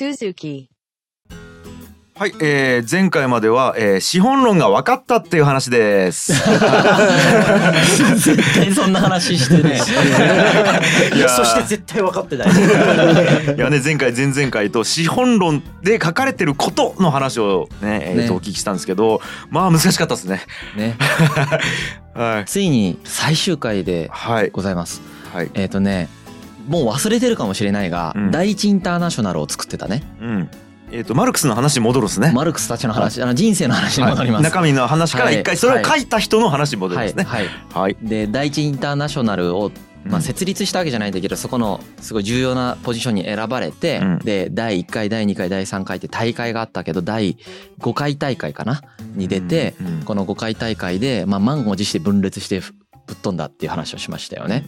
Suzuki. はい、えー、前回までは、えー、資本論が分かったっていう話です。絶対そんな話してねいやーそして絶対分かってない。いやね前回前々回と資本論で書かれてることの話をねえーとねお聞きしたんですけどまあ難しかったですね。ね はいついに最終回ではいございますはい。えっ、とねもう忘れてるかもしれないが、うん。第一インターナショナルを作ってたね。うん。えっ、とマルクスの話に戻るんですね。マルクスたちの話あの人生の話に戻ります、はい。中身の話から一はい。回それを書いた人の話に戻りますね。はい、はい、はい。で第一インターナショナルを、まあ、うん。設立したわけじゃないんだけど、そこのすごい重要なポジションに選ばれて、うん。で第1回第2回第3回って大会があったけど第5回大会かな？に出て、うんうんこの5回大会で、まあ、満を持して分裂してぶっ飛んだっていう話をしましたよね。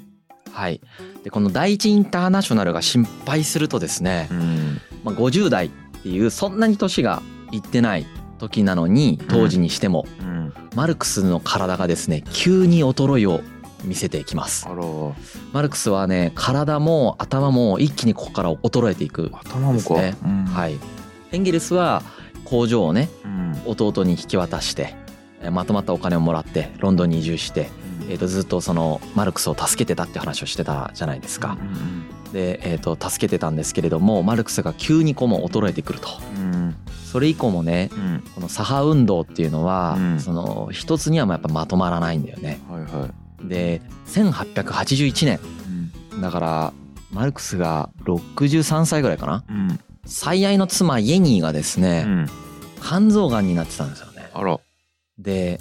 はい、でこの第一インターナショナルが心配するとですね、うん。まあ、50代っていうそんなに年がいってない時なのに当時にしても、うん。マルクスの体がですね急に衰えを見せてきます。マルクスはね体も頭も一気にここから衰えていく頭もか。ですね。うん。はい。エンゲルスは工場をねうん。弟に引き渡してえーまとまったお金をもらってロンドンに移住して、えー、とずっとそのマルクスを助けてたって話をしてたじゃないですかう。んで、えー、と助けてたんですけれどもマルクスが急にこうもう衰えてくると。うんそれ以降もねうんこの左派運動っていうのは、うんその一つにはまあやっぱまとまらないんだよね。で1881年だからマルクスが63歳ぐらいかなうん最愛の妻イェニーがですね、うん。肝臓がんになってたんですよね。あら。で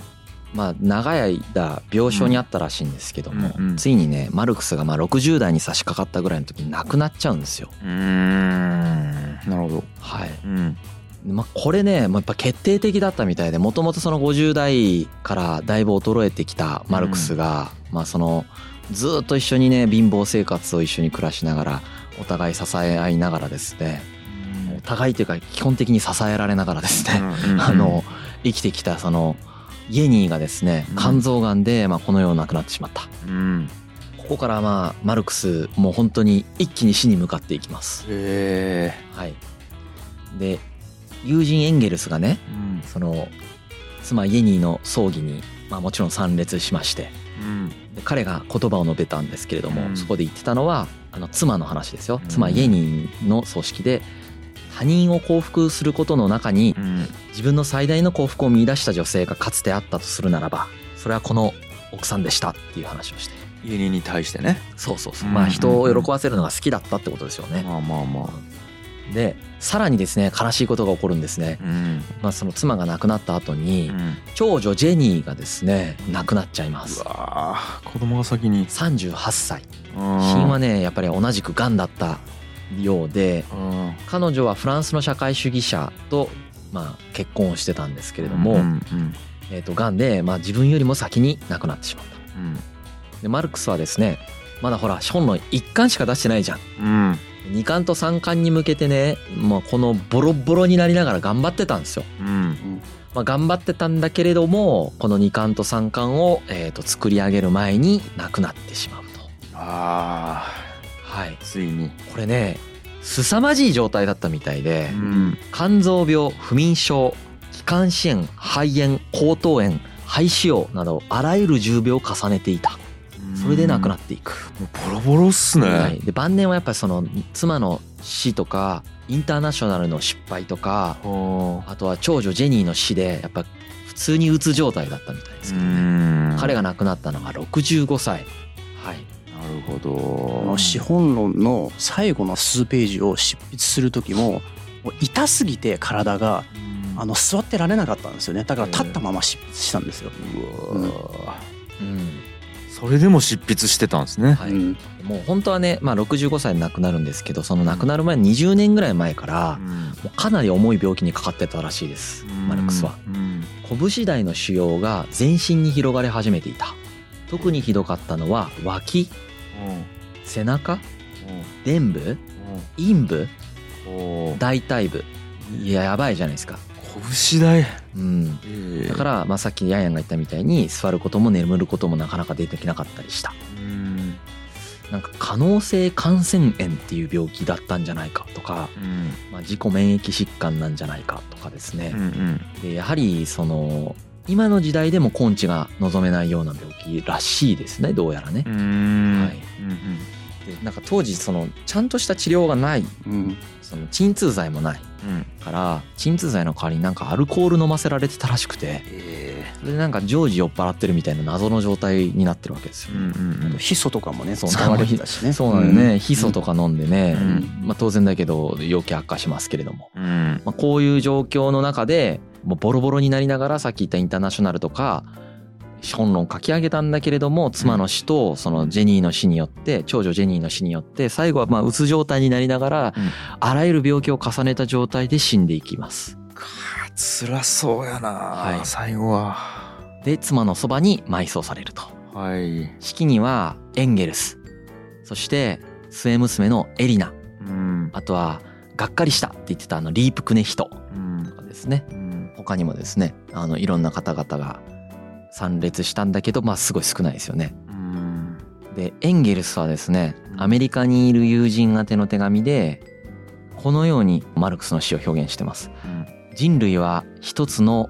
まあ長い間病床にあったらしいんですけども、うんうんついにねマルクスがまあ60代に差し掛かったぐらいの時に亡くなっちゃうんですよ。なるほど。はいうん。まあ、これね、まあ、やっぱ決定的だったみたいでもともとその50代からだいぶ衰えてきたマルクスが、まあそのずっと一緒にね貧乏生活を一緒に暮らしながらお互い支え合いながらですねお互いというか基本的に支えられながらですね、あの生きてきたそのイエニーがですねうん肝臓がんでまあこの世を亡くなってしまったうん。ここからまあマルクスもう本当に一気に死に向かっていきます。へえ。はい、で友人エンゲルスがねうん。その妻イエニーの葬儀に、まあ、もちろん参列しましてうん。で彼が言葉を述べたんですけれども、うんそこで言ってたのはあの妻の話ですようん妻イエニーの葬式で他人を幸福することの中にうん。自分の最大の幸福を見出した女性がかつてあったとするならばそれはこの奥さんでしたっていう話をして家人に対してね。そうそうそううんまあ人を喜ばせるのが好きだったってことですよねまあまあまあ。でさらにですね悲しいことが起こるんですね、うん。まあ、その妻が亡くなった後に、うん。長女ジェニーがですね亡くなっちゃいまうすわー子供が先に。38歳死死因はねやっぱり同じく癌だったようでうん。彼女はフランスの社会主義者とまあ結婚をしてたんですけれども、うんうんえー、と癌でまあ自分よりも先に亡くなってしまった。うん。でマルクスはですねまだほら資本の1巻しか出してないじゃん。うん。2巻と3巻に向けてね、まあ、このボロボロになりながら頑張ってたんですよ。うん。まあ、頑張ってたんだけれどもこの2巻と3巻を、えー、と作り上げる前に亡くなってしまうと。あはい、ーついに。これね凄まじい状態だったみたいで、うん。肝臓病不眠症気管支炎肺炎喉頭炎肺腫瘍などあらゆる重病を重ねていた。それで亡くなっていく、ボロボロっすね、はい、で晩年はやっぱりその妻の死とかインターナショナルの失敗とかはあとは長女ジェニーの死でやっぱ普通にうつ状態だったみたいですあけどね、ん。彼が亡くなったのが65歳。はい。なるほど。資本論の最後の数ページを執筆する時ももう痛すぎて体があの座ってられなかったんですよね。だから立ったまま執筆したんですよ。うわうん。それでも執筆してたんですね、はい。うん。もう本当はね、まあ、65歳で亡くなるんですけどその亡くなる前20年ぐらい前からかなり重い病気にかかってたらしいです。マルクスは。うん。拳大の腫瘍が全身に広がり始めていた。特にひどかったのは脇背中？臀部？陰部？う。ん大腿部？いややばいじゃないですか、拳大。うん、ええ。だから、まあ、さっきヤンヤンが言ったみたいに座ることも眠ることもなかなか出てきなかったりした。うん。なんか可能性感染炎っていう病気だったんじゃないかとか、うん。まあ、自己免疫疾患なんじゃないかとかですね。う、ん。でやはりその今の時代でも根治が望めないような病気らしいですね。どうやらね。はい。でなんか当時そのちゃんとした治療がない。うん。その鎮痛剤もない。うん。から鎮痛剤の代わりになんかアルコール飲ませられてたらしくて。えそれでなんか常時酔っ払ってるみたいな謎の状態になってるわけですよ。うんうんヒ素とかもねそう使われてたしね。そうなのよね、ヒ素とか飲んでね、うん。まあ、当然だけど陽気悪化しますけれども、まあ、こういう状況の中でもうボロボロになりながらさっき言ったインターナショナルとか資本論書き上げたんだけれども妻の死とそのジェニーの死によって長女ジェニーの死によって最後はまあうつ状態になりながらうん。あらゆる病気を重ねた状態で死んでいきます。か辛そうやな、はい。最後は。で妻のそばに埋葬されると。はい。式にはエンゲルス。そして末娘のエリナ。うん。あとはがっかりしたって言ってたあのリープクネヒトうん。とかですね。うん他にもですねあのいろんな方々が参列したんだけどまあすごい少ないですよね。うんでエンゲルスはですねうんアメリカにいる友人宛ての手紙でこのようにマルクスの死を表現してます。人類は一つの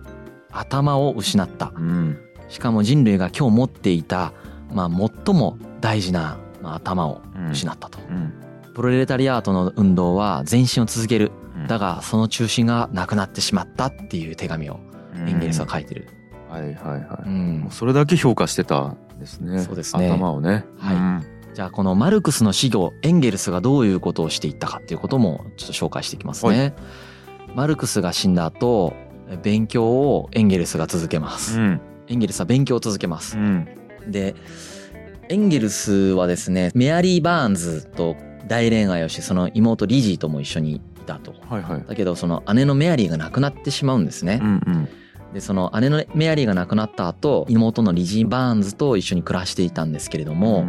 頭を失った。うんしかも人類が今日持っていた、まあ、最も大事な、まあ、頭をうん失ったと。うんプロレタリアートの運動は前進を続ける。うん。だがその中心がなくなってしまったっていう手紙をエンゲルスは書いてる。はいはいはい、うん。もうそれだけ評価してたんですね。そうですね。頭をね。はい。うん。じゃあこのマルクスの死後エンゲルスがどういうことをしていったかっていうこともちょっと紹介していきますね。マルクスが死んだ後勉強をエンゲルスが続けます。うん。エンゲルスは勉強を続けます。う。ん。でエンゲルスはですねメアリー・バーンズと大恋愛をしその妹リジーとも一緒にいたと。はいはいだけどその姉のメアリーが亡くなってしまうんですねう。んでその姉のメアリーが亡くなった後妹のリジー・バーンズと一緒に暮らしていたんですけれどうんも、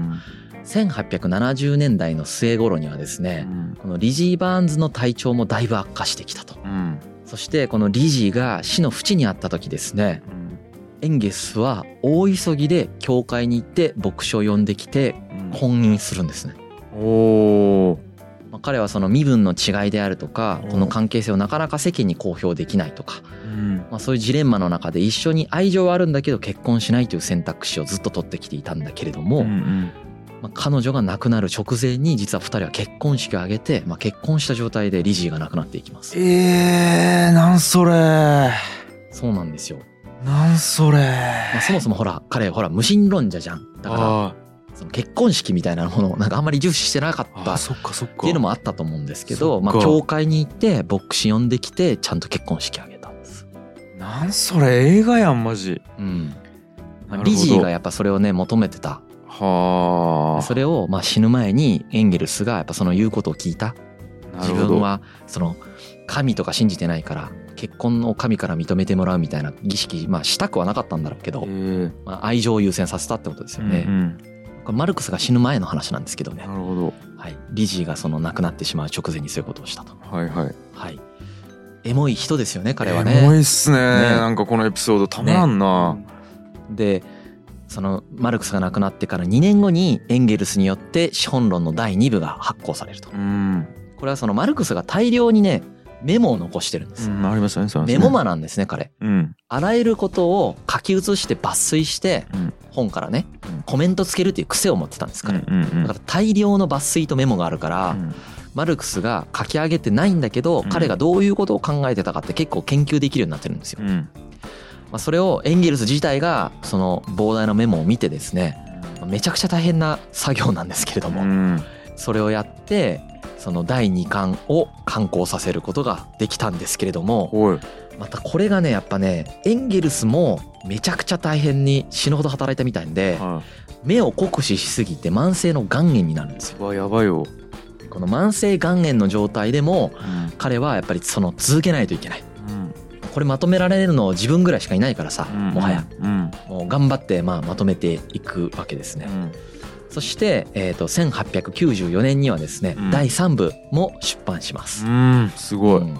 1870年代の末頃にはですうねんこのリジー・バーンズの体調もだいぶ悪化してきたと。うんそしてこのリジーが死の淵にあった時ですねエンゲスは大急ぎで教会に行って牧師を呼んできてうん婚姻するんですね。おーまあ、彼はその身分の違いであるとかうんこの関係性をなかなか世間に公表できないとか、うんまあ、そういうジレンマの中で一緒に愛情はあるんだけど結婚しないという選択肢をずっと取ってきていたんだけれども、まあ、彼女が亡くなる直前に実は2人は結婚式を挙げて、まあ、結婚した状態でリジーが亡くなっていきます。えー、なんそれそうなんですよ。なんそれまあ、そもそもほら彼ほら無神論者じゃん。だから結婚式みたいなものを なんかあんまり重視してなかったっていうのもあったと思うんですけど、まあ、教会に行って牧師呼んできてちゃんと結婚式挙げたんです。なんそれ映画やんマジ。うん。リジーがやっぱそれをね求めてた。はあ。それをまあ死ぬ前にエンゲルスがやっぱその言うことを聞いた。自分はその神とか信じてないから結婚を神から認めてもらうみたいな儀式まあしたくはなかったんだろうけどえ、ーまあ、愛情を優先させたってことですよね、うんこれマルクスが死ぬ前の話なんですけどね。うん、なるほど。はい、リジーがその亡くなってしまう直前にそういうことをしたと。はいはい。はい。エモい人ですよね彼はエモねいっすね。なんかこのエピソードたまらんな、でそのマルクスが亡くなってから2年後にエンゲルスによって資本論の第2部が発行されると。うん、これはそのマルクスが大量にねメモを残してるんです、うん、ありましたねそうなんですね。メモマなんですね彼。うん。あらゆることを書き写して抜粋してうん。本からねうん。コメントつけるっていう癖を持ってたんです彼、うんうんだから大量の抜粋とメモがあるから、うん。マルクスが書き上げてないんだけど、うん。彼がどういうことを考えてたかって結構研究できるようになってるんですよ。うん。まあ、それをエンゲルス自体がその膨大なメモを見てですねめちゃくちゃ大変な作業なんですけれども、うん。それをやってその第2巻を刊行させることができたんですけれどもまたこれがねやっぱねエンゲルスもめちゃくちゃ大変に死ぬほど働いたみたいんでは目を酷使しすぎて慢性の肝炎になるんですよ。やばいよ、この慢性肝炎の状態でもうん。彼はやっぱりその続けないといけない。うん。これまとめられるの自分ぐらいしかいないからさ、もはや。うん。もう頑張ってまあまとめていくわけですね。うんそして、えー、と1894年にはですね、うん。第3部も出版します。うんすごい、うん。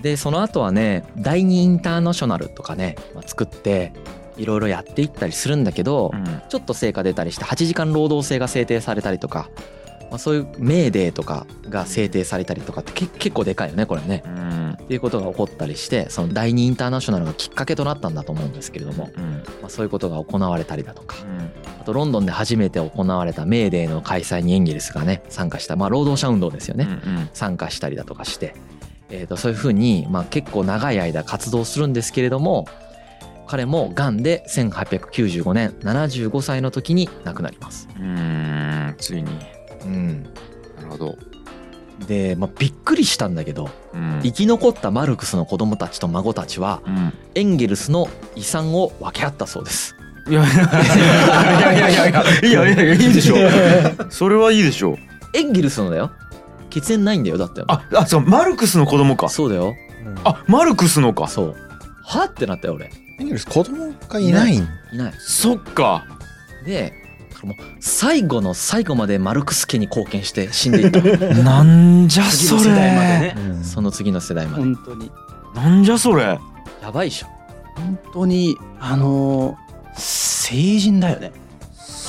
でその後はね第2インターナショナルとかね、まあ、作っていろいろやっていったりするんだけど、うん。ちょっと成果出たりして8時間労働制が制定されたりとか、まあ、そういうメーデーとかが制定されたりとかってけ結構でかいよねこれね。うん。っていうことが起こったりしてその第二インターナショナルがきっかけとなったんだと思うんですけれども、うん。まあ、そういうことが行われたりだとかうん。あとロンドンで初めて行われたメーデーの開催にエンゲルスがね参加した、まあ、労働者運動ですよね、うん参加したりだとかして、えー、とそういうふうに、まあ、結構長い間活動するんですけれども彼もがんで1895年75歳の時に亡くなります。うんうんついにうん、なるほど。で、まあ、びっくりしたんだけど、うん、生き残ったマルクスの子供たちと孫たちは、うん、エンゲルスの遺産を分け合ったそうです。いやいやいやいやいやいやいいでしょそれはいいでしょエンゲルスのだよ血縁ないんだよだってああそうマルクスの子供かそうだよ、うん、あマルクスのかそうはってなったよ俺エンゲルス子供がいないいないいないそっかでもう最後の最後までマルクス家に貢献して死んでいった。なんじゃそ次の世代までれね。うん。その次の世代まで。本当に。なんじゃそれ。やばいっしょ。本当にあのー成人だよね。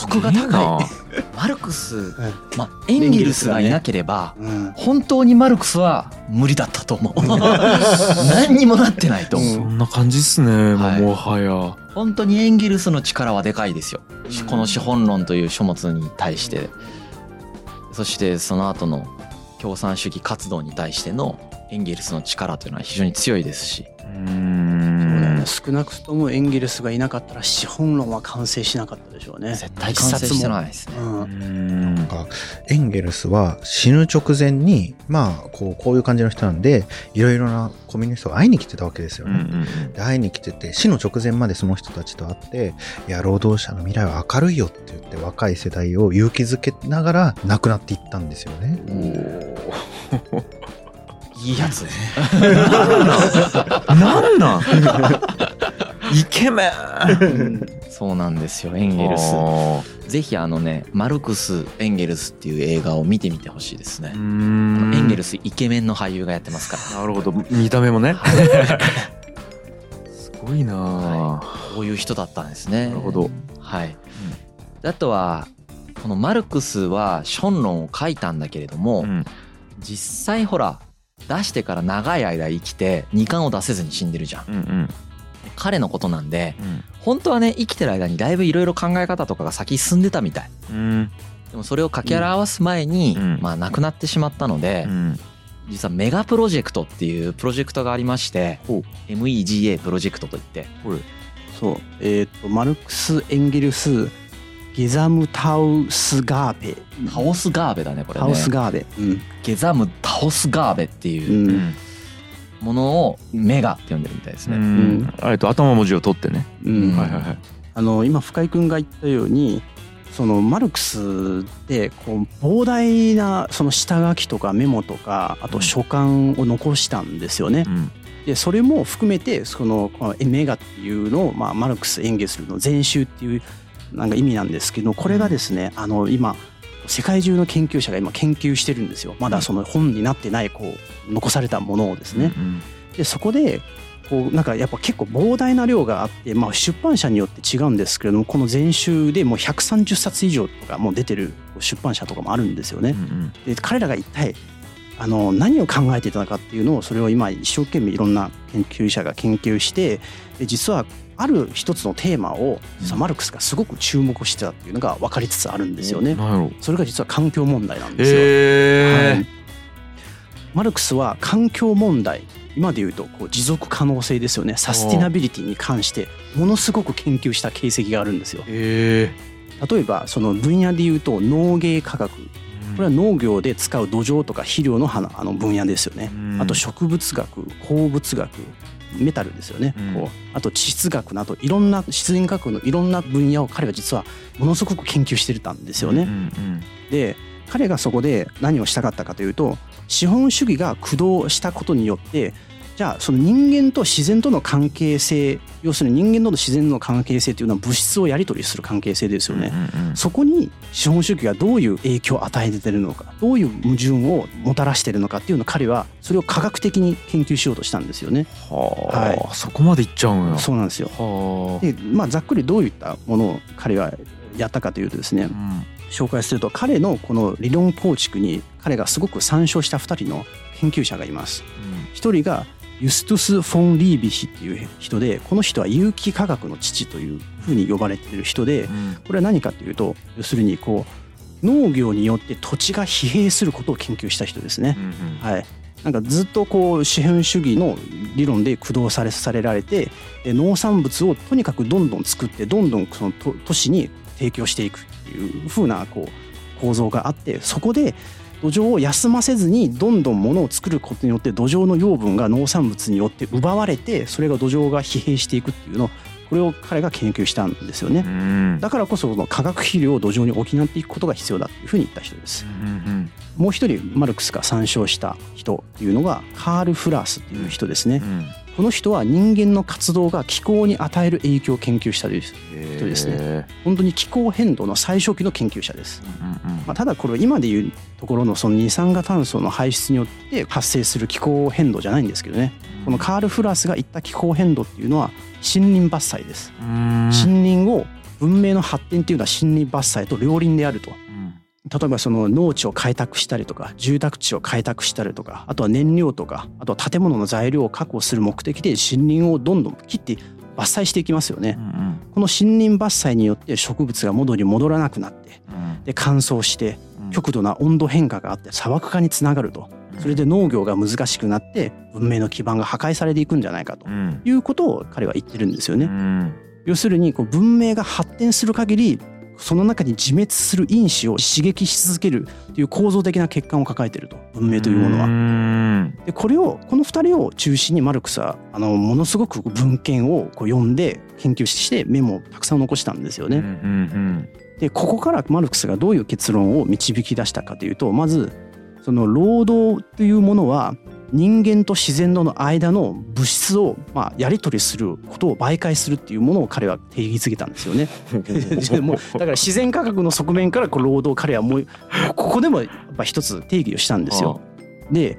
徳が高い。マルクス、まあ、エンゲルスがいなければうん本当にマルクスは無理だったと思う何にもなってないと思う、そんな感じっすねもうはいもはや本当にエンゲルスの力はでかいですよ。うん。この資本論という書物に対して。そしてその後の共産主義活動に対してのエンゲルスの力というのは非常に強いですし。うそうだね。少なくともエンゲルスがいなかったら資本論は完成しなかったでしょうね。絶対完成してないですね。ううんんエンゲルスは死ぬ直前にまあこうこういう感じの人なんでいろいろなコミュニストが会いに来てたわけですようんうね。ん。で会いに来てて死の直前までその人たちと会っていや労働者の未来は明るいよって言って若い世代を勇気づけながら亡くなっていったんですよね。いいやつ なんなん？イケメン。そうなんですよエンゲルス。あぜひあのねマルクス・エンゲルスっていう映画を見てみてほしいですね。エンゲルスイケメンの俳優がやってますから。なるほど。見た目もね。すごいな。あ、はこういう人だったんですね。なるほど。はい、あとはこのマルクスは「ション論」を書いたんだけれども、うん。実際ほら出してから長い間生きて2巻を出せずに死んでるじゃん。うんうん。彼のことなんでうん。本当はね生きてる間にだいぶいろいろ考え方とかが先進んでたみたい。うん。でもそれを掛け表す前に、うん。まあ亡くなってしまったので、うん。実はメガプロジェクトっていうプロジェクトがありましてほ MEGA プロジェクトといって。そう。えっ、とマルクス・エンゲルス・ゲザムタウスガーベ。タオスガーベだねこれね。タウスガーベ。うん。ゲザムタオスガーベっていううん。ものをメガって呼んでるみたいですうね、ん。あえと頭文字を取ってね、うん。うんはいはいはい。あの今深井君が言ったようにそのマルクスってこう膨大なその下書きとかメモとかあと書簡を残したんですよね。うん。でそれも含めてそのこのメガっていうのを、まあ、マルクス・エンゲルスの全集っていうなんか意味なんですけどこれがですねあの今世界中の研究者が今研究してるんですよ。まだその本になってないこう残されたものをですね。うんでそこでこうなんかやっぱ結構膨大な量があって、まあ、出版社によって違うんですけれどもこの全集でもう130冊以上とかもう出てる出版社とかもあるんですよね。うんで彼らが一体あの何を考えていたのかっていうのをそれを今一生懸命いろんな研究者が研究してで実はある一つのテーマを実はマルクスがすごく注目してたっていうのが分かりつつあるんですよね。それが実は環境問題なんですよ。えはい。マルクスは環境問題今で言うとこう持続可能性ですよね。サスティナビリティに関してものすごく研究した形跡があるんですよ。え例えばその分野で言うと農芸科学。これは農業で使う土壌とか肥料の花あの分野ですよね。うん。あと植物学鉱物学メタルですよね、うん。こう。あと地質学などいろんな自然学のいろんな分野を彼は実はものすごく研究してたんですよね。うんうん。で彼がそこで何をしたかったかというと資本主義が駆動したことによってじゃあその人間と自然との関係性要するに人間との自然の関係性というのは物質をやり取りする関係性ですよね。うんうんそこに資本主義がどういう影響を与えてるのかどういう矛盾をもたらしてるのかっていうのを彼はそれを科学的に研究しようとしたんですよね。はあ、はいそこまでいっちゃうんや。そうなんですよ。はあ。でまあざっくりどういったものを彼はやったかというとですねうん紹介すると彼のこの理論構築に彼がすごく参照した2人の研究者がいます。一人がユストゥス・フォン・リービヒっていう人でこの人は有機化学の父というふうに呼ばれている人でうん。これは何かというと要するにこう農業によって土地が疲弊することを研究した人ですね。うんはい、なんかずっとこう資本主義の理論で駆動されされられてで農産物をとにかくどんどん作ってどんどんその都都市に提供していくっていう風なこう構造があってそこで土壌を休ませずにどんどん物を作ることによって土壌の養分が農産物によって奪われてそれが土壌が疲弊していくっていうのこれを彼が研究したんですよねう。んだからこそこの化学肥料を土壌に補っていくことが必要だというふうに言った人です。うんもう一人マルクスが参照した人っていうのがカール・フラースっていう人ですねう。んこの人は人間の活動が気候に与える影響を研究したというへ人ですねえ本当に気候変動の最初期の研究者です。うんうんまあ、ただこれは今でいうところのその二酸化炭素の排出によって発生する気候変動じゃないんですけどねこのカール・フラースが言った気候変動っていうのは森林伐採です。うん森林を文明の発展っていうのは森林伐採と両輪であると。うん例えばその農地を開拓したりとか住宅地を開拓したりとかあとは燃料とかあとは建物の材料を確保する目的で森林をどんどん切って伐採していきますよね。う。んこの森林伐採によって植物が元に戻らなくなってうん。で乾燥してうん。極度な温度変化があって砂漠化につながると。それで農業が難しくなって文明の基盤が破壊されていくんじゃないかと。うん。いうことを彼は言ってるんですようね。ん。要するにこう文明が発展する限りその中に自滅する因子を刺激し続けるという構造的な欠陥を抱えていると文明というものは。はでこれをこの2人を中心にマルクスはあのものすごく文献をこう読んで研究してメモをたくさん残したんですよね。ねでここからマルクスがどういう結論を導き出したかというとまずその労働というものは人間と自然との間の物質をまあやり取りすることを媒介するっていうものを彼は定義づけたんですよね。でもうだから自然科学の側面からこう労働を彼はもうここでもやっぱ一つ定義をしたんですよ。で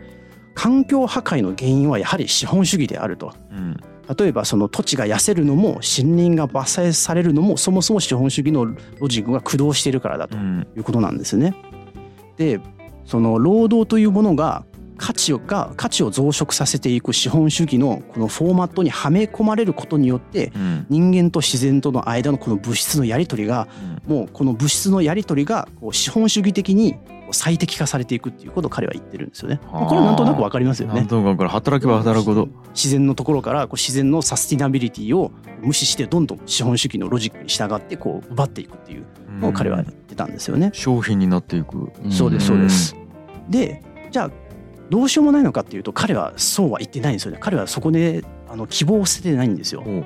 環境破壊の原因はやはり資本主義であると。うん例えばその土地が痩せるのも森林が伐採されるのもそもそも資本主義のロジックが駆動しているからだとうんいうことなんですね。でその労働というものが価値をが価値を増殖させていく資本主義のこのフォーマットにはめ込まれることによってうん人間と自然との間のこの物質のやり取りがもうこの物質のやり取りがこう資本主義的に最適化されていくっていうことを彼は言ってるんですよね。はあこれはなんとなくわかりますよねなん。となく働けば働くほど自然のところからこう自然のサスティナビリティを無視してどんどん資本主義のロジックに従ってこう奪っていくっていうのを彼は言ってたんですよね。商品になっていくそうですそうです。でじゃあどうしようもないのかっていうと彼はそうは言ってないんですよね。彼はそこであの希望を捨ててないんですよ。ほう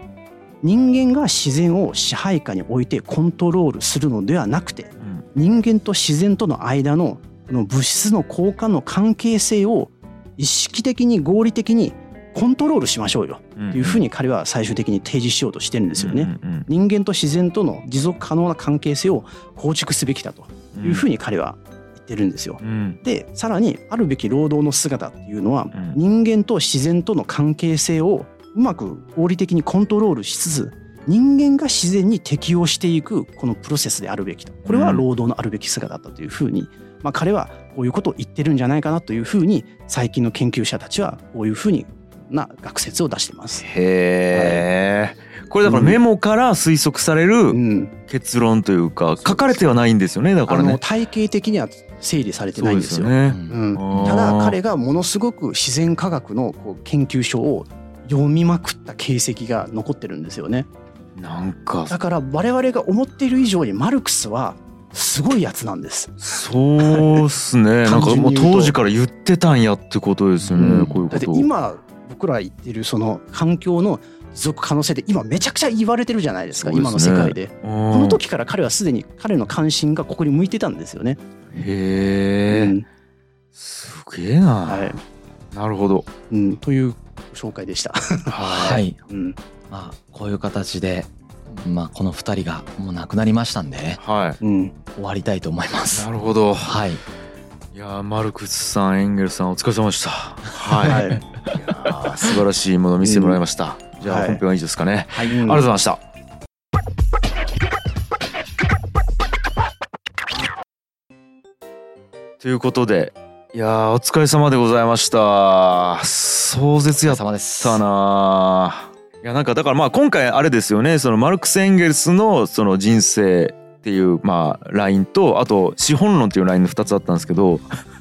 人間が自然を支配下に置いてコントロールするのではなくてうん人間と自然との間のこの物質の交換の関係性を意識的に合理的にコントロールしましょうよというふうに彼は最終的に提示しようとしてるんですよね。人間と自然との持続可能な関係性を構築すべきだとうんいうふうに彼は言ってるんですよ。うん。でさらにあるべき労働の姿っていうのはうん。人間と自然との関係性をうまく合理的にコントロールしつつ人間が自然に適応していくこのプロセスであるべきと。これは労働のあるべき姿だったというふうに、まあ、彼はこういうことを言ってるんじゃないかなというふうに最近の研究者たちはこういうふうにな学説を出してます。へえこれだからメモから推測されうるん、結論というか書かれてはないんですよねだからね。体系的には整理されてそないんですよ。ね。うん。ただ彼がものすごく自然科学のこう研究書を読みまくった形跡が残ってるんですよね。なんか。だから我々が思っている以上にマルクスはすごいやつなんです。そうっすね。なんかもう当時から言ってたんやってことですよね、うん。だってこういうこと。今僕ら言ってるその環境の持続可能性で今めちゃくちゃ言われてるじゃないですかね。今の世界で。ここの時から彼はすでに彼の関心がここに向いてたんですよね。へえ、うん。すげえな、はい。なるほど。うん、という紹介でした。はい、うん、まあこういう形でまあこの二人がもう亡くなりましたんでね。はうん、終わりたいと思いまいす。なるほど。はい。いやーマルクスさんエンゲルスさんお疲れ様でした。はい、はい。い、やー素晴らしいものを見せてもらいました、じゃあはい本編は以上ですかね、はい。ありがとうございました。ということでいやーお疲れ様でございました。壮絶やったな。ーいやなんかだからまあ今回あれですよね。そのマルクス・エンゲルスのその人生っていうまあラインとあと資本論っていうラインの2つあったんですけど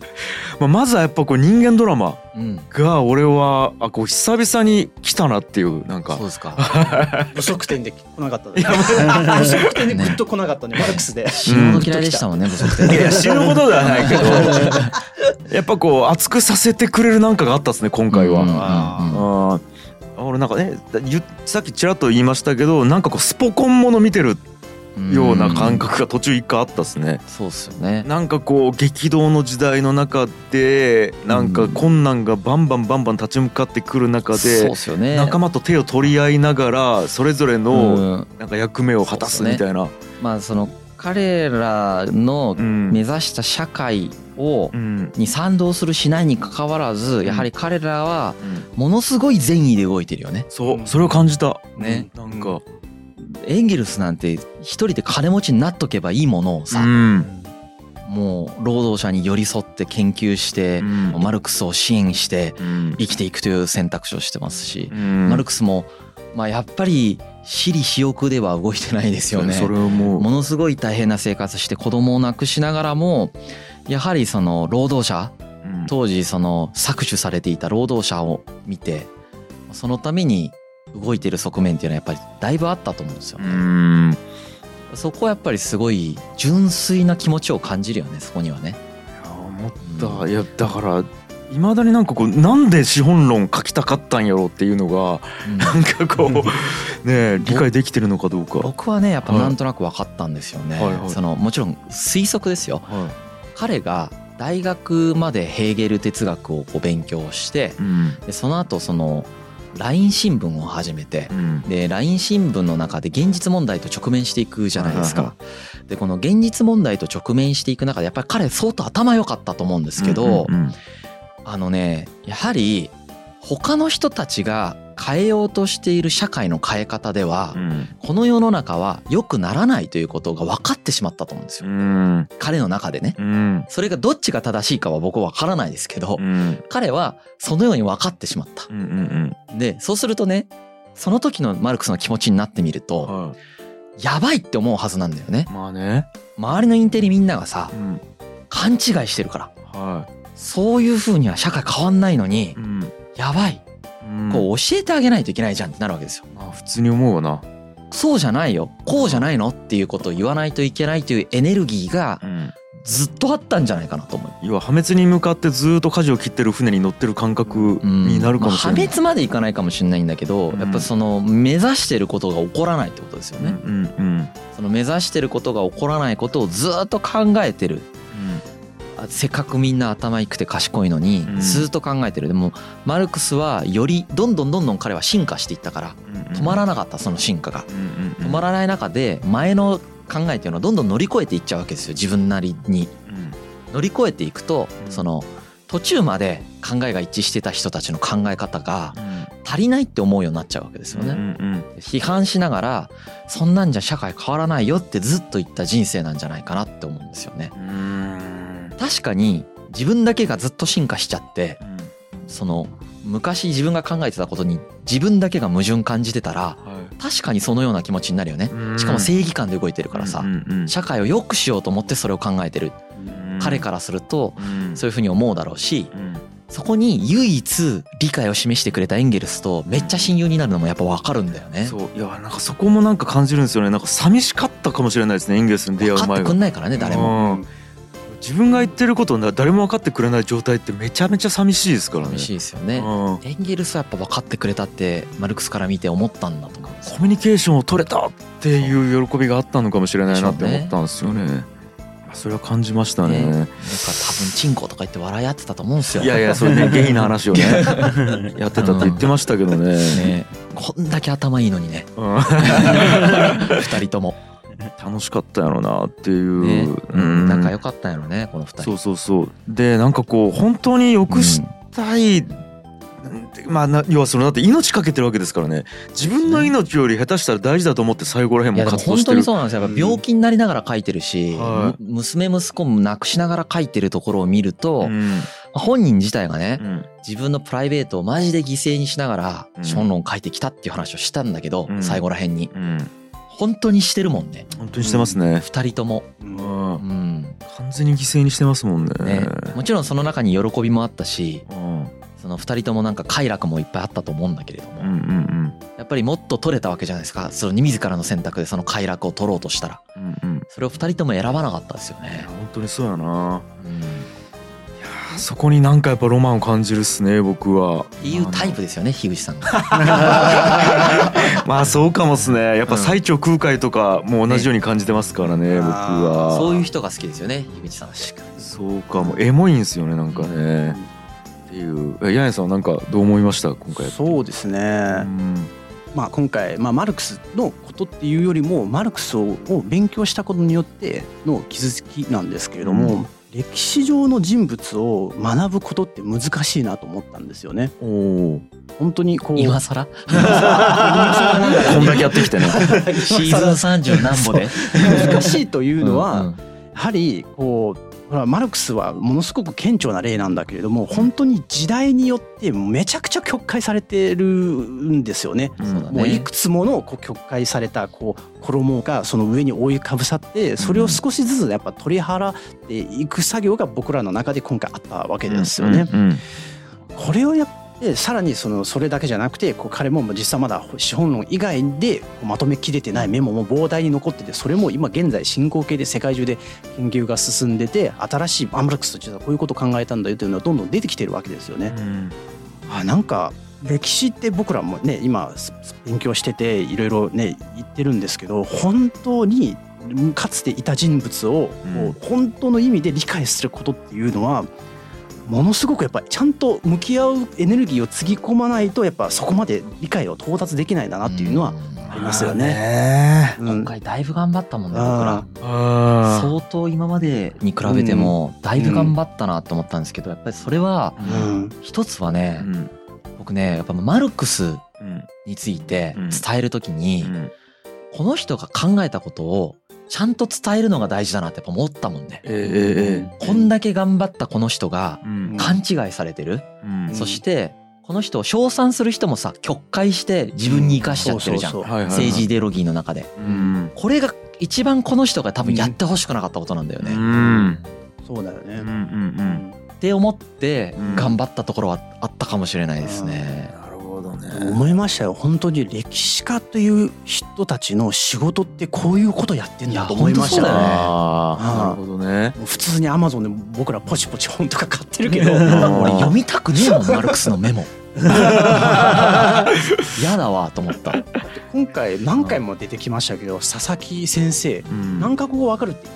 まあまずはやっぱこう人間ドラマうん。が俺はあこう久々に来たなっていうなんか。そうですか。不足点で来なかったね。不足点でぐっと来なかったね、マルクスで。死ぬほど嫌いでしたもんね、不足点。いや死ぬほどではないけど。やっぱこう熱くさせてくれるなんかがあったですね今回は。うんうんうんあー。俺なんかね言さっきちらっと言いましたけどなんかこうスポコンもの見てるような感覚が途中一回あったっすね。そうっすよね。なんかこう激動の時代の中でなんか困難がバンバンバンバン立ち向かってくる中そうでっすよね。仲間と手を取り合いながらそれぞれのうん。なんか役目を果たすみたいな。まあその彼らのうん。目指した社会をうん。に賛同するしないにかかわらずやはり彼らはものすごい善意で動いてるよね。そうそれを感じた。ね。なんかエンゲルスなんて一人で金持ちになっとけばいいものをさ、うん。もう労働者に寄り添って研究してう、ん。マルクスを支援してうん。生きていくという選択肢をしてますし、うん。マルクスもまあやっぱり私利私欲では動いてないですよね。それをもう。ものすごい大変な生活して子供を亡くしながらもやはりその労働者うん。当時その搾取されていた労働者を見てそのために動いてる側面っていうのはやっぱりだいぶあったと思うんですようね。んそこはやっぱりすごい純粋な気持ちを感じるよねそこにはね。いや思ったいやだからいまだになんかこうなんで資本論書きたかったんやろうっていうのがうんなんかこうねえ理解できてるのかどうか。僕はねやっぱなんとなく分かったんですよね。はいはいそのもちろん推測ですよ。は彼が大学までヘーゲル哲学をこう勉強していうんでその後その LINE 新聞を始めてうん。で LINE 新聞の中で現実問題と直面していくじゃないですか。でこの現実問題と直面していく中でやっぱり彼相当頭良かったと思うんですけどあのねやはり他の人たちが変えようとしている社会の変え方ではうん。この世の中は良くならないということが分かってしまったと思うんですうよん。彼の中でね。うん。それがどっちが正しいかは僕は分からないですけどうん。彼はそのように分かってしまった。うんうんでそうするとねその時のマルクスの気持ちになってみるとはやばいって思うはずなんだよね。いまあね。周りのインテリみんながさうん。勘違いしてるから。はそういう風には社会変わんないのにいうん。やばい。うんこう教えてあげないといけないじゃんってなるわけですよ。まあ普通に思うわな。そうじゃないよ。こうじゃないの？っていうことを言わないといけないというエネルギーがうん。ずっとあったんじゃないかなと思う。要は破滅に向かってずっと舵を切ってる船に乗ってる感覚うん。になるかもしれない。まあ破滅までいかないかもしれないんだけど、うん。やっぱその目指してることが起こらないってことですよね、うんうんその目指してることが起こらないことをずっと考えてる。あせっかくみんな頭いくて賢いのにうん。ずっと考えてる。でもマルクスはよりどんどんどんどん彼は進化していったからうん止まらなかったその進化が。止まらない中で前の考えっていうのはどんどん乗り越えていっちゃうわけですよ自分なりに。うん。乗り越えていくとうん。その途中まで考えが一致してた人たちの考え方がうん。足りないって思うようになっちゃうわけですよね。ん。批判しながらそんなんじゃ社会変わらないよってずっと言った人生なんじゃないかなって思うんですよね。うん確かに自分だけがずっと進化しちゃってその昔自分が考えてたことに自分だけが矛盾感じてたらはい。確かにそのような気持ちになるよね。うん。しかも正義感で動いてるからさうんうん社会を良くしようと思ってそれを考えてる。うん。彼からするとうん。そういうふうに思うだろうしうん。そこに唯一理解を示してくれたエンゲルスとめっちゃ親友になるのもやっぱ分かるんだよね。そう。いやなんかそこもなんか感じるんですよね。なんか寂しかったかもしれないですねエンゲルスに出会う前は。分かってくんないからね誰も。うん自分が言ってることを誰も分かってくれない状態ってめちゃめちゃ寂しいですからね。寂しいですよね。うん。エンゲルスはやっぱ分かってくれたってマルクスから見て思ったんだと思うんですよコミュニケーションを取れたっていう喜びがあったのかもしれないなって思ったんですよね。いそれは感じましたね。ね。なんか多分チンコとか言って笑い合ってたと思うんですよ。いやいやそれねゲイな話をね。やってたって言ってましたけどね。ね。こんだけ頭いいのにね。うん。二人とも楽しかったやろなっていう、ね。うん。仲良かったんやろねこの二人。そうそうそう。でなんかこう本当によくしたい、まあな要はそのだって命かけてるわけですからね。自分の命より下手したら大事だと思って最後らへんも活動してる。本当にそうなんですよ。やっぱ病気になりながら書いてるし、はむ娘息子も亡くしながら書いてるところを見ると、うん。本人自体がね、うん。自分のプライベートをマジで犠牲にしながらうん。ションロン書いてきたっていう話をしたんだけど、うん。最後らへんに。うん本当にしてるもんね。本当にしてますね、二人とも、うん。うん。完全に犠牲にしてますもんね。ね、もちろんその中に喜びもあったしうん。その二人ともなんか快楽もいっぱいあったと思うんだけれども、うんうんやっぱりもっと取れたわけじゃないですか。その自らの選択でその快楽を取ろうとしたら。うんうん。うんそれを二人とも選ばなかったですよね、本当にそうやな。うん、そこになんかやっぱロマンを感じるっすね僕は。っていうタイプですよね樋口さんが。まあそうかもっすね。やっぱ最長空海とかも同じように感じてますからね僕は。そういう人が好きですよね樋口さんそうかもうエモいんすよねなんかね。っていう。えヤネさんはなんかどう思いました？今回そうですね、うん。まあ、今回、まあ、マルクスのことっていうよりもマルクスをを勉強したことによっての傷つきなんですけれども、うん歴史上の人物を学ぶことって難しいなと思ったんですよね。本当にこう。今更？こんだけやってきてね。シーズン30何歩で？難しいというのは、うんうん。やはりこうほらマルクスはものすごく顕著な例なんだけれども本当に時代によってめちゃくちゃ曲解されてるんですよね。もういくつものこう曲解されたこう衣がその上に覆いかぶさってそれを少しずつやっぱ取り払っていく作業が僕らの中で今回あったわけですよね。これをやってさらにそのそれだけじゃなくてこう彼も実際まだ資本論以外でまとめきれてないメモも膨大に残っててそれも今現在進行形で世界中で研究が進んでて新しいアンブラックスと実はこういうことを考えたんだよというのはどんどん出てきてるわけですよね。うんあなんか歴史って僕らもね今す勉強してていろいろね言ってるんですけど本当にかつていた人物をこうんう本当の意味で理解することっていうのはものすごくやっぱりちゃんと向き合うエネルギーをつぎ込まないとやっぱそこまで理解を到達できないんだなっていうのはありますよね。ねうん。今回だいぶ頑張ったもんね僕ら。ああー。相当今までに比べてもだいぶ頑張ったなと思ったんですけどやっぱりそれはーうん一つはねうん。僕ねやっぱマルクスうん。についてうん。伝える時にうん。この人が考えたことをちゃんと伝えるのが大事だなってやっぱ思ったもんね。ええええこんだけ頑張ったこの人がうん。勘違いされてる、うん。そしてこの人を称賛する人もさ曲解して自分に生かしちゃってるじゃん、政治イデオロギーの中で。うん。これが一番この人が多分やってほしくなかったことなんだようね、ん。そうそうだよね。うんうんって思ってうん。頑張ったところはあったかもしれないですね。なるほど。ね思いましたよ。本当に歴史家という人たちの仕事ってこういうことやってんだと思いましたね。ああ。なるほどね。もう普通にアマゾンで僕らポチポチ本とか買ってるけど。ん。俺読みたくねえもんマルクスのメモ。嫌だわと思った。今回何回も出てきましたけど佐々木先生うん。何カ国語わかるって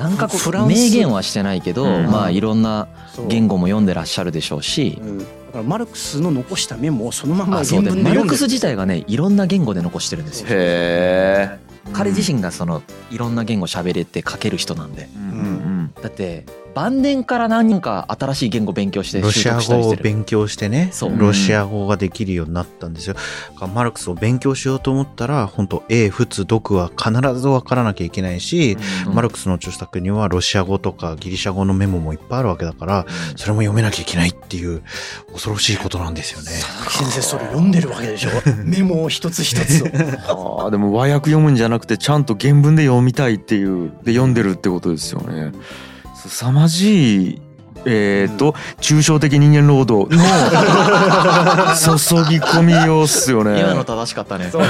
言ってたっけなんかこうフランス。明言はしてないけど、うん。まあいろんな言語も読んでらっしゃるでしょうし、うん、だからマルクスの残したメモをそのままあ原そうでマルクス自体がねいろんな言語で残してるんですよ。へえ彼自身がそのいろんな言語喋れて書ける人なんで。うんうん。だって晩年から何人か新しい言語勉強して習ロシア語を得したりしてる。勉強してねそう。ロシア語ができるようになったんですよ。だからマルクスを勉強しようと思ったら、本当英仏読は必ず分からなきゃいけないし、うんマルクスの著作にはロシア語とかギリシャ語のメモもいっぱいあるわけだから、それも読めなきゃいけないっていう恐ろしいことなんですよね。先生それ読んでるわけでしょ。メモを一つ一つを。ああでも和訳読むんじゃなくてちゃんと原文で読みたいっていうで読んでるってことですよね。凄まじいえっ、と、抽象的人間労働の 注ぎ込みようっすよね。今の正しかったねさ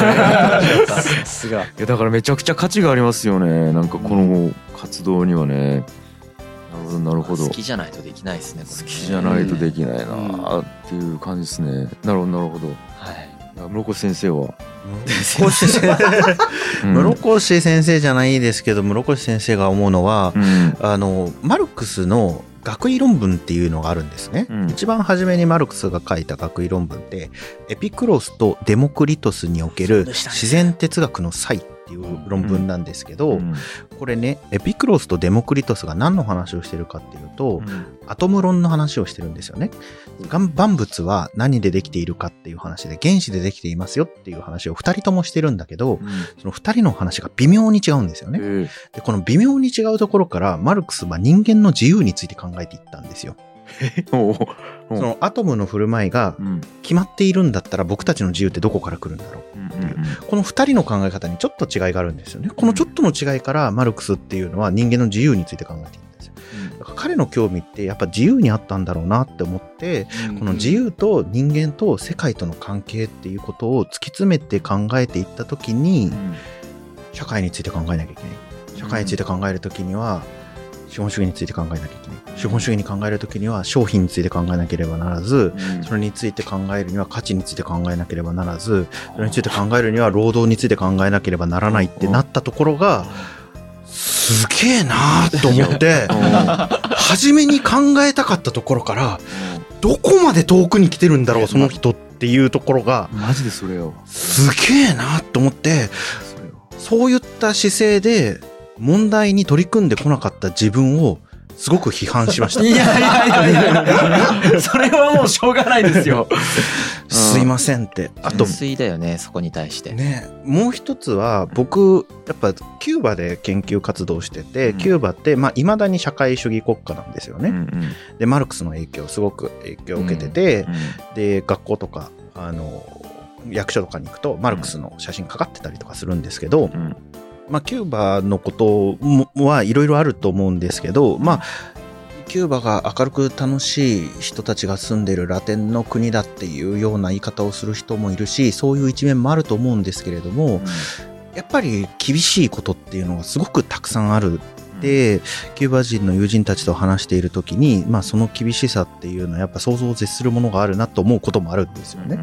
すがいやだからめちゃくちゃ価値がありますよね。なんかこの活動にはね。なるほどなるほど。好きじゃないとできないですね好きじゃないとできないなっていう感じですね。なるほどなるほど。はい室越先生は、室越先生。うん。室越先生じゃないですけど室越先生が思うのは、うん。あのマルクスの学位論文っていうのがあるんですね、うん。一番初めにマルクスが書いた学位論文ってエピクロスとデモクリトスにおける自然哲学の際っていう論文なんですけど、うんこれねエピクロスとデモクリトスが何の話をしてるかっていうと、うんアトム論の話をしてるんですよね。万物は何でできているかっていう話で原子でできていますよっていう話を二人ともしてるんだけど、その二人の話が微妙に違うんですよね。えで、この微妙に違うところから、マルクスは人間の自由について考えていったんですよ。そのアトムの振る舞いがうん決まっているんだったら僕たちの自由ってどこから来るんだろう。うんこの二人の考え方にちょっと違いがあるんですよね。このちょっとの違いから、マルクスっていうのは人間の自由について考えているんですよ。だから彼の興味ってやっぱ自由にあったんだろうなって思って、この自由と人間と世界との関係っていうことを突き詰めて考えていった時にう、ん社会について考えなきゃいけない。社会について考えるときには、資本主義について考えなきゃいけない。資本主義に考えるときには、商品について考えなければならず、うん。それについて考えるには価値について考えなければならず、それについて考えるには労働について考えなければならないってなったところが、すげえなーと思って、初めに考えたかったところから、どこまで遠くに来てるんだろう、その人っていうところが、マジでそれよ。すげえなと思って、そういった姿勢で問題に取り組んでこなかった自分をすごく批判しました。いやいやいやいや。それはもうしょうがないですよ。すいませんって。あと純、粋だよねそこに対して、ね、もう一つは僕、やっぱキューバで研究活動してて、うん。キューバって、まあ、未だに社会主義国家なんですよね。うんうん。で、マルクスの影響、すごく影響を受けてて、うんで、学校とか、あの、役所とかに行くと、マルクスの写真かかってたりとかするんですけど、うんまあ、キューバのこともはいろいろあると思うんですけど、まあ、キューバが明るく楽しい人たちが住んでるラテンの国だっていうような言い方をする人もいるし、そういう一面もあると思うんですけれども、やっぱり厳しいことっていうのがすごくたくさんある。で、キューバ人の友人たちと話しているときに、まあその厳しさっていうのはやっぱ想像を絶するものがあるなと思うこともあるんですよね。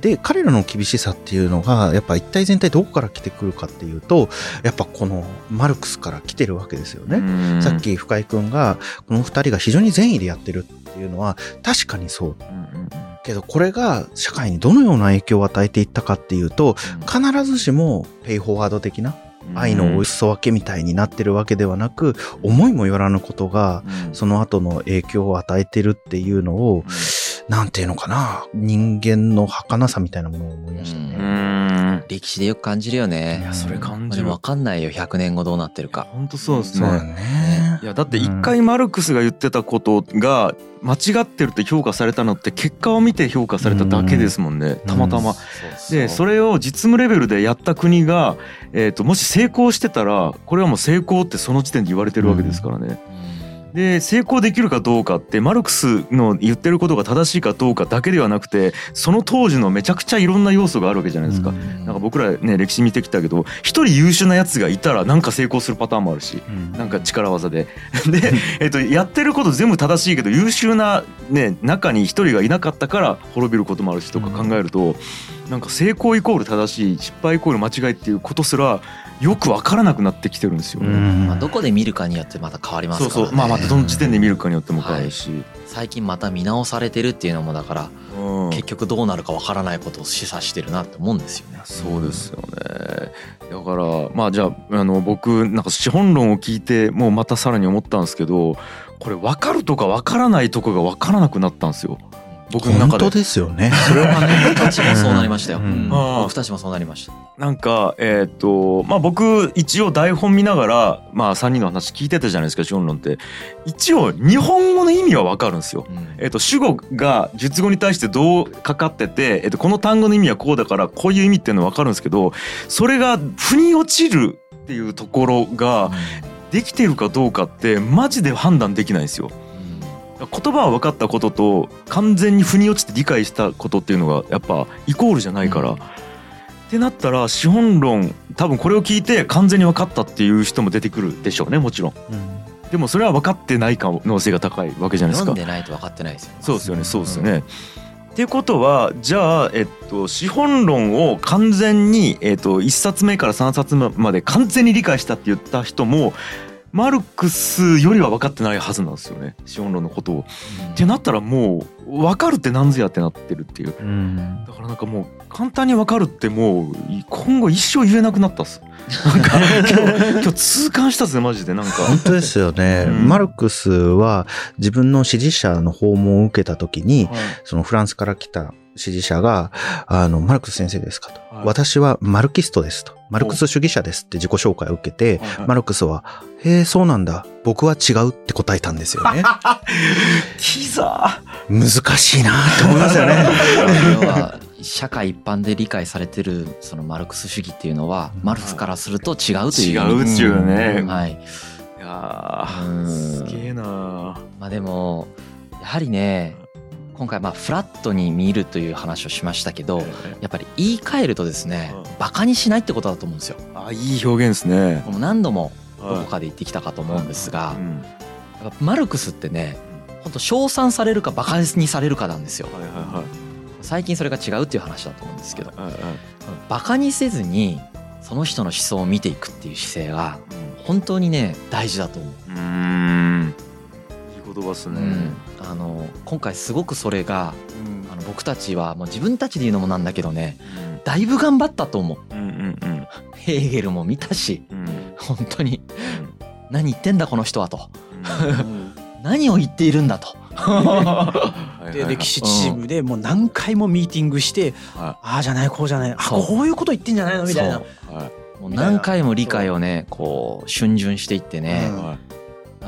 で、彼らの厳しさっていうのが、やっぱ一体全体どこから来てくるかっていうと、やっぱこのマルクスから来てるわけですよね。ねさっき深井くんが、この二人が非常に善意でやってるっていうのは、確かにそう。けど、これが社会にどのような影響を与えていったかっていうと、必ずしもペイフォワード的な愛のお裾分けみたいになってるわけではなく、思いもよらぬことが、その後の影響を与えてるっていうのを、なんていうのかな、人間の儚さみたいなものを思いましたうね。ん。歴史でよく感じるよね。いやそれ感じる。でも分かんないよ。100年後どうなってるか。本当そうですそうだね。ねい。やだって一回マルクスが言ってたことが間違ってるって評価されたのって結果を見て評価されただけですもんね。たまたま。でそれを実務レベルでやった国が、えー、ともし成功してたらこれはもう成功ってその時点で言われてるわけですからね。で成功できるかどうかってマルクスの言ってることが正しいかどうかだけではなくてその当時のめちゃくちゃいろんな要素があるわけじゃないですか。うんなんか僕らね歴史見てきたけど一人優秀なやつがいたらなんか成功するパターンもあるしなんか力技で。で、えっと、やってること全部正しいけど優秀な、ね、中に一人がいなかったから滅びることもあるしとか考えると、なんか成功イコール正しい失敗イコール間違いっていうことすらよく分からなくなってきてるんですよね。うん。まあ、どこで見るかによってまた変わりますからね。そうそう。まあまたどの時点で見るかによっても変わるし、最近また見直されてるっていうのもだからうん。結局どうなるかわからないことを示唆してるなって思うんですよね。そうですよね。だからまあじゃああの僕なんか資本論を聞いてもうまたさらに思ったんですけどこれ分かるとか分からないとかが分からなくなったんですよ僕の中で本当ですよね。それはね。僕たちもそうなりましたよ。うん僕たちもそうなりました。なんかえっ、とまあ僕一応台本見ながらまあ3人の話聞いてたじゃないですか資本論って一応日本語の意味は分かるんですよ。えっと主語が述語に対してどうかかってて、えっとこの単語の意味はこうだからこういう意味っていうのは分かるんですけどそれが腑に落ちるっていうところができてるかどうかってマジで判断できないんですよ。言葉は分かったことと完全に腑に落ちて理解したことっていうのがやっぱイコールじゃないから。うんってなったら資本論多分これを聞いて完全に分かったっていう人も出てくるでしょうねもちろん。でもそれは分かってない可能性が高いわけじゃないですか読ん。でないと分かってないですよね。そうですよねそうですよね。っていうことはじゃあ、えっと、資本論を完全に、えっと、1冊目から3冊目まで完全に理解したって言った人もマルクスよりは分かってないはずなんですよね。資本論のことを。ってなったらもう分かるって何ぞやってなってるっていう。うん。だからなんかもう簡単に分かるってもう今後一生言えなくなったっす。なんか 今日今日痛感したっすねマジで。なんか。本当ですよね、うん。マルクスは自分の支持者の訪問を受けた時に、はい。そのフランスから来た支持者が、あの、マルクス先生ですかと。はい私はマルキストですと。マルクス主義者ですって自己紹介を受けて、はいはいマルクスは、へえ、そうなんだ。僕は違うって答えたんですよね。キザ難しいなって思いますよね。要は社会一般で理解されてるそのマルクス主義っていうのはマルクスからすると違うという違うっていうね。はいいやうんーすげえなまあでもやはりね今回まあフラットに見るという話をしましたけどやっぱり言い換えるとですねうんバカにしないってことだと思うんですよ。あいい表現ですね。もう何度もどはいこかで言ってきたかと思うんですがマルクスってね本当称賛されるかバカにされるかなんですよ。最近それが違うっていう話だと思うんですけどバカにせずにその人の思想を見ていくっていう姿勢が本当にね大事だと思う。うんいい言葉っすね。うんあの今回すごくそれがあの僕たちはもう自分たちで言うのもなんだけどねだいぶ頑張ったと思う。うんうんうん。ヘーゲルも見たしうん。本当に何言ってんだこの人はと。うん。何を言っているんだと。で歴史チームでもう何回もミーティングして、はああじゃないこうじゃないあこういうこと言ってんじゃないのみたいな。はい。もう何回も理解をねこう逡巡していってね、はい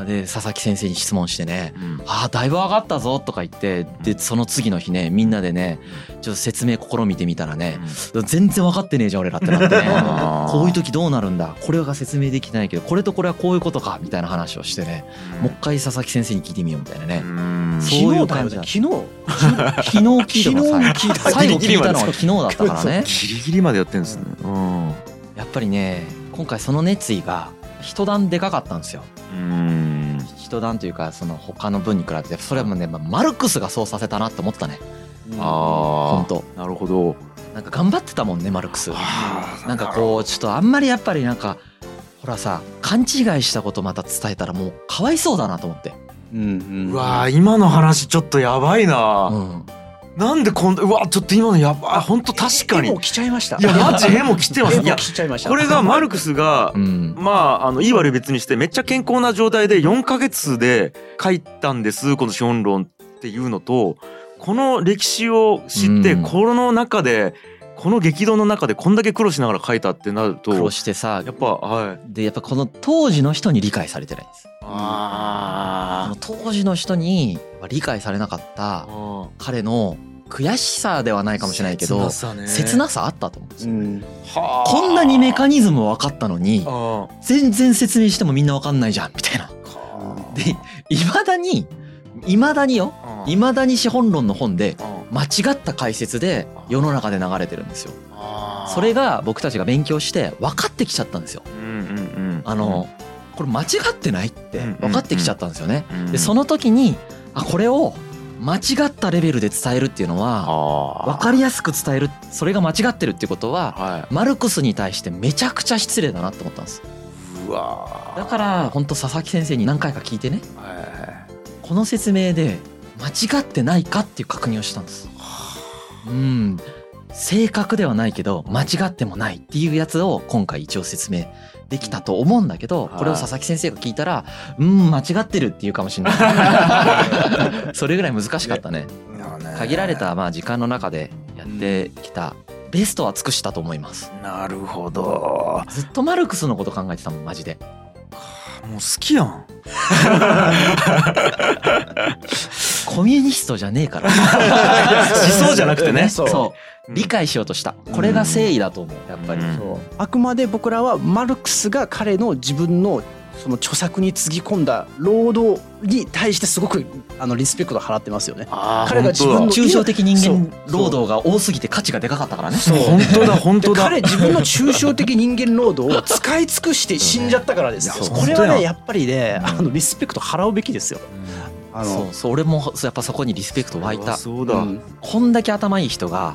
で佐々木先生に質問してねうん「ああだいぶ上がったぞ」とか言ってでその次の日ねみんなでねちょっと説明試みてみたらね全然分かってねえじゃん俺らってなってね こういう時どうなるんだ？これが説明できないけどこれとこれはこういうことか？みたいな話をしてねもう一回佐々木先生に聞いてみようみたいなね。うん。そういう感じだ昨日昨日？聞いたの？最後聞いたの？は昨日だったからね。ギリギリまでやってんですね。うん。やっぱりね今回その熱意が一段でかかったんですようん。一段というかその他の分に比べてそれはもうねまあマルクスがそうさせたなって思ったねあ本当あ。なるほど。なんか頑張ってたもんねマルクスあなんかこうちょっとあんまりやっぱりなんかほらさ勘違いしたことまた伝えたらもうかわいそうだなと思ってうんうんうわー今の話ちょっとやばいな。うんなんでこんうわちょっと今のやばい本当確かに。絵も来ちゃいました。いやマジ絵も来てます。いや絵も来ちゃいました。これがマルクスがうん。まあ、あの、いい悪い別にして、めっちゃ健康な状態で4ヶ月で書いたんです、この資本論っていうのと、この歴史を知って、うん。この中で、この激動の中でこんだけ苦労しながら書いたってなると、苦労してさやっぱ、はい。でやっぱこの当時の人に理解されてないんです。あこの当時の人には理解されなかったあ。彼の悔しさではないかもしれないけど切なさあったと思うんですよ。うん。はあ。こんなにメカニズム分かったのにあ全然説明してもみんな分かんないじゃんみたいな。でいまだにいまだによあいまだに資本論の本であ間違った解説で世の中で流れてるんですよ。あそれが僕たちが勉強して分かってきちゃったんですよ。あのこれ間違ってないってうん分かってきちゃったんですよね。うんでその時にあこれを間違ったレベルで伝えるっていうのはあ分かりやすく伝えるそれが間違ってるっていうことははマルクスに対してめちゃくちゃ失礼だなって思ったんです。いうわだから本当佐々木先生に何回か聞いてね。はい。この説明で間違ってないかっていう確認をしたんです。うん。正確ではないけど間違ってもないっていうやつを今回一応説明できたと思うんだけどはいこれを佐々木先生が聞いたら「うん間違ってる」って言うかもしれない。それぐらい難しかったね。限られたまあ時間の中でやってきた。ベストは尽くしたと思います。なるほど。ずっとマルクスのこと考えてたもんマジで。もう好きやん。コミュニストじゃねえから。思想じゃなくてね。そう。うん理解しようとした。これが誠意だと思うやっぱり、うん。そう。あくまで僕らはマルクスが彼の自分のその著作につぎ込んだ労働に対してすごくあのリスペクト払ってますよね。彼が自分の抽象的人間労働が多すぎて価値がでかかったからね。そう。本当だ本当だ。で彼自分の抽象的人間労働を使い尽くして死んじゃったからですよ。そうねこれはねやっぱりねうん。あのリスペクト払うべきですよ。あそう。そう。俺もやっぱそこにリスペクト湧いた。そうだ、うん。こんだけ頭いい人が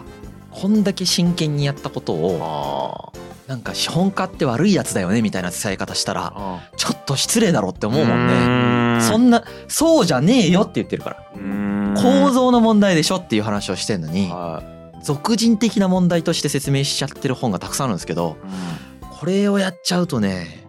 こんだけ真剣にやったことをあなんか資本家って悪いやつだよねみたいな伝え方したらあちょっと失礼だろって思うもんね。ねそんなそうじゃねえよって言ってるから。構造の問題でしょっていう話をしてんのには俗人的な問題として説明しちゃってる本がたくさんあるんですけどいこれをやっちゃうとね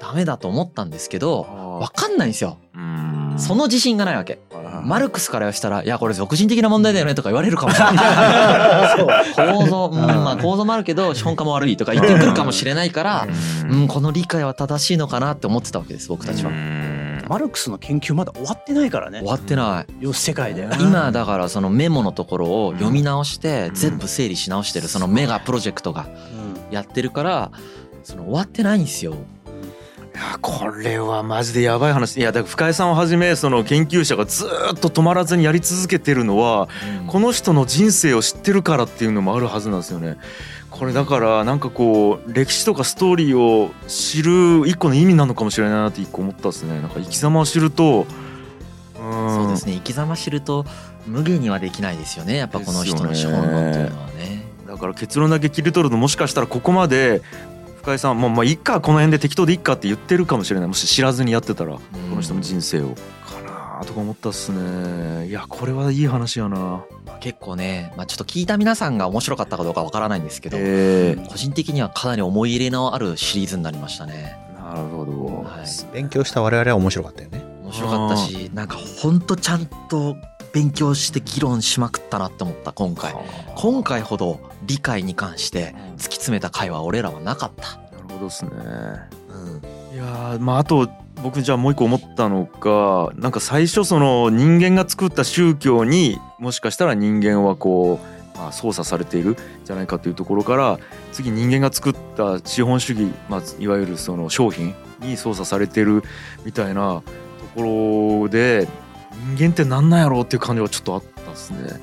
ダメだと思ったんですけどわ分かんないんですよ。うんその自信がないわけ。はいマルクスからしたら「いやこれ俗人的な問題だよね」とか言われるかもしれない。構造うんまあ構造もあるけど資本家も悪いとか言ってくるかもしれないからうん。この理解は正しいのかなって思ってたわけです僕たちは。うんマルクスの研究まだ終わってないからね。終わってない。要世界で。今だからそのメモのところを読み直して全部整理し直してるそのメガプロジェクトがうん。やってるからその終わってないんですよ。いやこれはマジでやばい話。いやだから深井さんをはじめその研究者がずーっと止まらずにやり続けてるのはこの人の人生を知ってるからっていうのもあるはずなんですよね。これだからなんかこう歴史とかストーリーを知る一個の意味なのかもしれないなって一個思ったですね。なんか生き様を知るとうん。そうですね。生き様知ると無限にはできないですよね。やっぱこの人の資本論っていうのはね。だから結論だけ切り取るともしかしたらここまで深井さんもうまあいっかこの辺で適当でいっかって言ってるかもしれない。もし知らずにやってたらこの人の人生を。かなとか思ったっすね。いやこれはいい話やな。結構ね、まあ、ちょっと聞いた皆さんが面白かったかどうかわからないんですけど、え個人的にはかなり思い入れのあるシリーズになりましたね。ー、なるほど、はい。勉強した我々は面白かったよね。面白かったしなんかほんとちゃんと勉強して議論しまくったなって思った今回。今回ほど理解に関して突き詰めた回は俺らはなかった、なるほどですね。うん、いやーまああと僕じゃあもう一個思ったのがなんか最初その人間が作った宗教にもしかしたら人間はこう、まあ、操作されているんじゃないかというところから次人間が作った資本主義、まあ、いわゆるその商品に操作されてるみたいなところで人間って何なんやろうっていう感じはちょっとあったですね。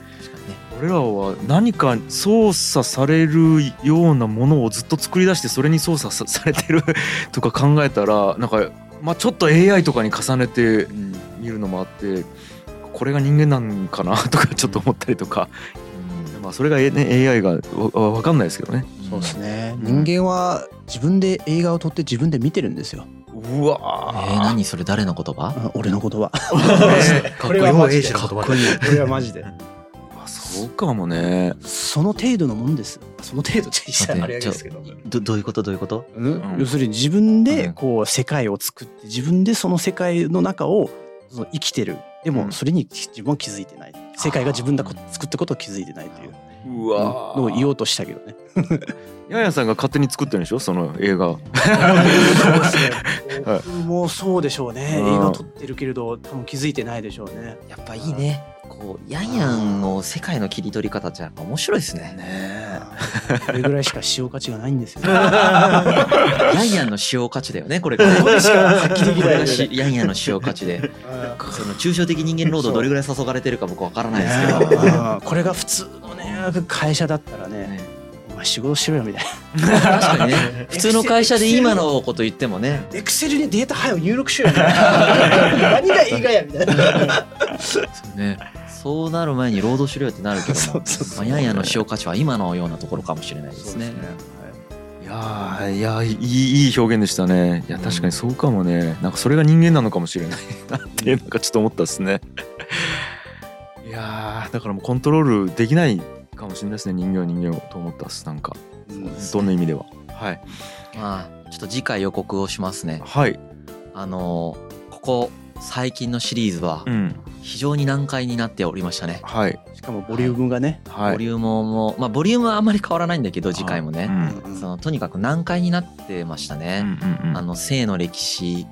俺らは何か操作されるようなものをずっと作り出してそれに操作さされてる とか考えたらなんか、まあ、ちょっと AI とかに重ねて見るのもあってこれが人間なんかな とかちょっと思ったりとか、まあ、それが、ね、AI がわわ分かんないですけどね。そうですね。うん。人間は自分で映画を撮って自分で見てるんですようわえー、何それ誰の言葉？あ俺 の言葉。かっこいいよ、エイジの言葉。で。これはマジで。あそうかもね。その程度のもんです。その程度って言ったらあれですけど。どどういうこと？どういうこと？うん？要するに自分うん。でこう世界を作って自分でその世界の中をその生きてる。でうん。もそれに自分は気づいてない。世界が自分がこ作ったことを気づいてないといううわのを言おうとしたけどね。ヤンヤンさんが勝手に作ってるんでしょ？その映画。僕もそうでしょうね。うん。映画撮ってるけれど多分気づいてないでしょうね。やっぱいいね。こうヤンヤンの世界の切り取り方ってやっぱ面白いですね。ね これぐらいしか使用価値がないんですよ。ヤンヤンの使用価値だよねこれ。これしか発揮できない。ないしヤンヤンの使用価値で。その抽象的人間労働どれぐらい注がれてるか僕わからないですけど。うんこれが普通のね会社だったらねお前仕事しろよみたいな。確かにね。普通の会社で今のこと言ってもね。エクセルにデータ早く入力しろよみたいな。何がやみたいな。そうね。そうなる前に労働しろよってなるけども まあヤンヤンの使用価値は今のようなところかもしれないですね。い。やーいやーいいいい表現でしたね。いや確かにそうかもね。なんかそれが人間なのかもしれない。なってなんかちょっと思ったですね。いやーだからもうコントロールできないかもしれないですね。人形は人形をと思ったっす。なんか。どんな意味では。はい。まあちょっと次回予告をしますね。はい。あのここ最近のシリーズはうん。非常に難解になっておりましたね。はい。しかもボリュームがね、はい。ボリュームもまあボリュームはあんまり変わらないんだけど次回もね、うん。そのとにかく難解になってましたうんね、うんうん。あの性の歴史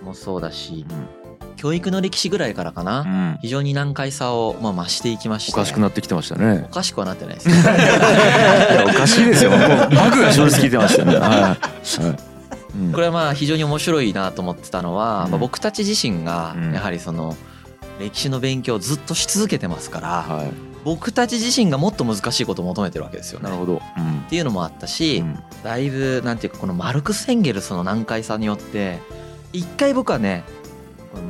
うん。もそうだしうん教育の歴史ぐらいからかな、うん。非常に難解さをまあ増していきまして。おかしくなってきてましたね。おかしくはなってないです。ね いやおかしいですよ。バグが正直聞いてましたね。はい。はい。うん。これはまあ非常に面白いなと思ってたのは、うん。まあ、僕たち自身がうん。やはりその歴史の勉強をずっとし続けてますから、は僕たち自身がもっと難しいことを求めてるわけですよね。いなるほど。うん。っていうのもあったし、うん。だいぶなんていうかこのマルクス・エンゲルスの難解さによって一回僕はね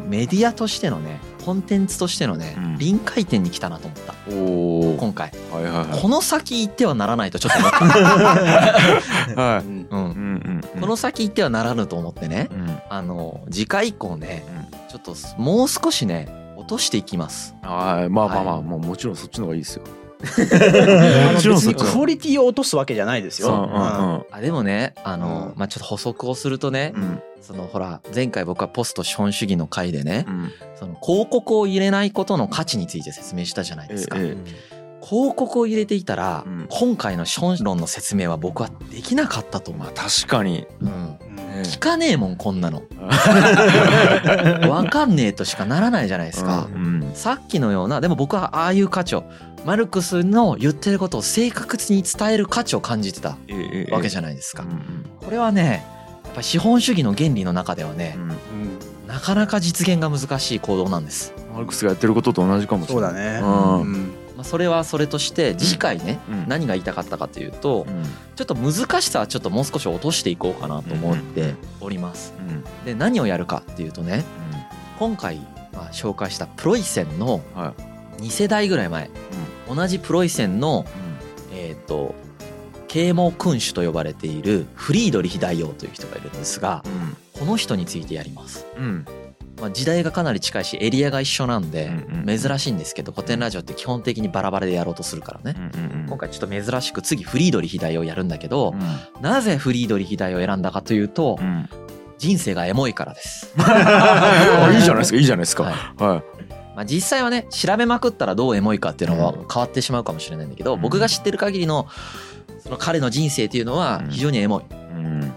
メディアとしてのねコンテンツとしてのね、うん。臨界点に来たなと思った。おお今回。はいはいはい。この先行ってはならないとちょっと思った、はい。うん。うん。うんうんうん。この先行ってはならぬと思ってねうん。あの次回以降ねうん。ちょっともう少しね落としていきます。はい。まあまあまあはい。もうもちろんそっちの方がいいですよ 別にクオリティを落とすわけじゃないですよ。う。ん。あでもねあの、うん。まあちょっと補足をするとね、うん。うんそのほら前回僕はポスト資本主義の回でね、うん。その広告を入れないことの価値について説明したじゃないですか、え広告を入れていたら、うん。今回の資本論の説明は僕はできなかったと思う。まあ、確かに。うん、聞かねえもんこんなの。わかんねえとしかならないじゃないですか、うん。さっきのようなでも僕はああいう価値をマルクスの言ってることを正確に伝える価値を感じてたええわけじゃないですか、うんこれはねやっぱ資本主義の原理の中ではねう、んうん。なかなか実現が難しい行動なんです、マルクスがやってることと同じかもしれない。そうだね。うん。うんまあ、それはそれとして次回ね、うん。何が言いたかったかというとうん。ちょっと難しさはちょっともう少し落としていこうかなと思っております。うん。で何をやるかっていうとね今回まあ紹介したプロイセンのうんはい。2世代ぐらい前同じプロイセンのえっ、と啓蒙君主と呼ばれているフリードリヒ大王という人がいるんですがうん。この人についてやります、うんまあ、時代がかなり近いしエリアが一緒なんで珍しいんですけど古典ラジオって基本的にバラバラでやろうとするからね。今回ちょっと珍しく次フリードリヒ大王やるんだけどうん。なぜフリードリヒ大王を選んだかというとうん。人生がエモいからです、あいいじゃないですかい。いじゃないですか。はい。はまあ、実際はね調べまくったらどうエモいかっていうのは変わってしまうかもしれないんだけどうん。僕が知ってる限りのその彼の人生っていうのは非常にエモい、い。うん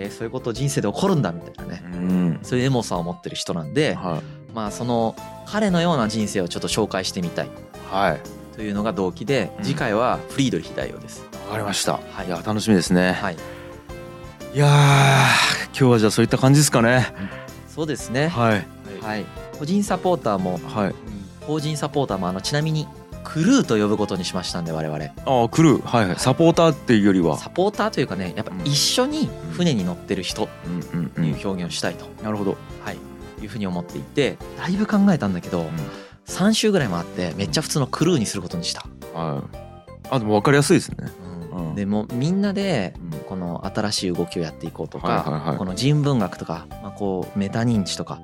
えーそういうこと人生で起こるんだみたいなね。うん。そういうエモさを持ってる人なんではい。まあその彼のような人生をちょっと紹介してみたい。はい。というのが動機でうん。次回はフリードリヒ大王です、わかりました。はい。いや楽しみですね。はい。いやー今日はじゃあそういった感じですかね。そうですね。はい。はい。個人サポーターもはい。法人サポーターもあのちなみにクルーと呼ぶことにしましたんで我々。ああクルー。はいはい。サポーターっていうよりは。サポーターというかねやっぱ一緒に船に乗ってる人うんうんという表現をしたいと、なるほど。はい、いうふうに思っていてだいぶ考えたんだけど、3週ぐらい回ってめっちゃ普通のクルーにすることにした、はい。あでも分かりやすいですね。うん。でもみんなでうんこの新しい動きをやっていこうとか、この人文学とか、まあ、こうメタ認知とか